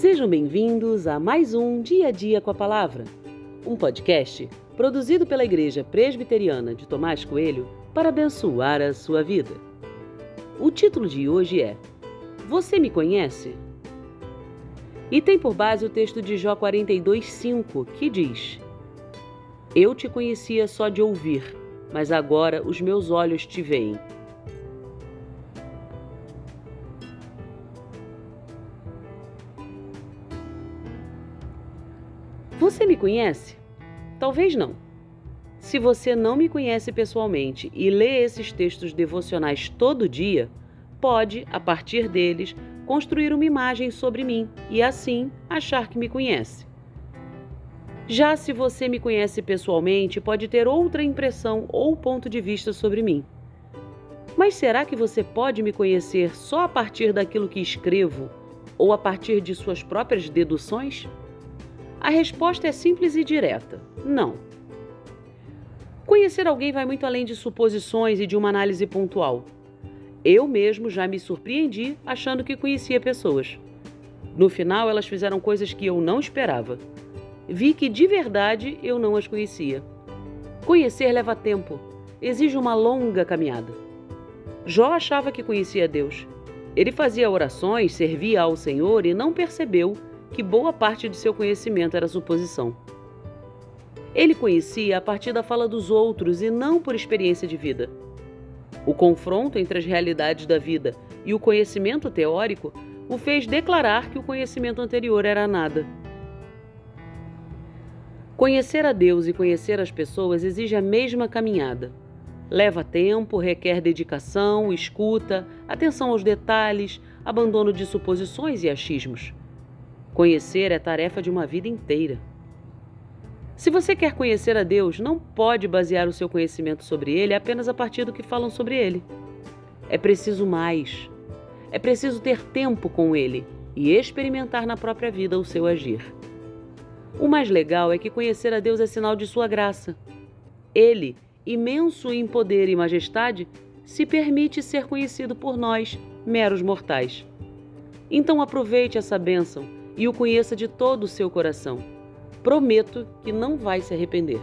Sejam bem-vindos a mais um Dia a Dia com a Palavra, um podcast produzido pela Igreja Presbiteriana de Tomás Coelho para abençoar a sua vida. O título de hoje é Você me conhece? E tem por base o texto de Jó 42:5, que diz: Eu te conhecia só de ouvir, mas agora os meus olhos te veem. Você me conhece? Talvez não. Se você não me conhece pessoalmente e lê esses textos devocionais todo dia, pode, a partir deles, construir uma imagem sobre mim e assim achar que me conhece. Já se você me conhece pessoalmente, pode ter outra impressão ou ponto de vista sobre mim. Mas será que você pode me conhecer só a partir daquilo que escrevo ou a partir de suas próprias deduções? A resposta é simples e direta: não. Conhecer alguém vai muito além de suposições e de uma análise pontual. Eu mesmo já me surpreendi achando que conhecia pessoas. No final, elas fizeram coisas que eu não esperava. Vi que de verdade eu não as conhecia. Conhecer leva tempo, exige uma longa caminhada. Jó achava que conhecia Deus. Ele fazia orações, servia ao Senhor e não percebeu que boa parte de seu conhecimento era suposição. Ele conhecia a partir da fala dos outros e não por experiência de vida. O confronto entre as realidades da vida e o conhecimento teórico o fez declarar que o conhecimento anterior era nada. Conhecer a Deus e conhecer as pessoas exige a mesma caminhada. Leva tempo, requer dedicação, escuta, atenção aos detalhes, abandono de suposições e achismos. Conhecer é tarefa de uma vida inteira. Se você quer conhecer a Deus, não pode basear o seu conhecimento sobre Ele apenas a partir do que falam sobre Ele. É preciso mais. É preciso ter tempo com Ele e experimentar na própria vida o seu agir. O mais legal é que conhecer a Deus é sinal de sua graça. Ele, imenso em poder e majestade, se permite ser conhecido por nós, meros mortais. Então aproveite essa bênção e o conheça de todo o seu coração. Prometo que não vai se arrepender.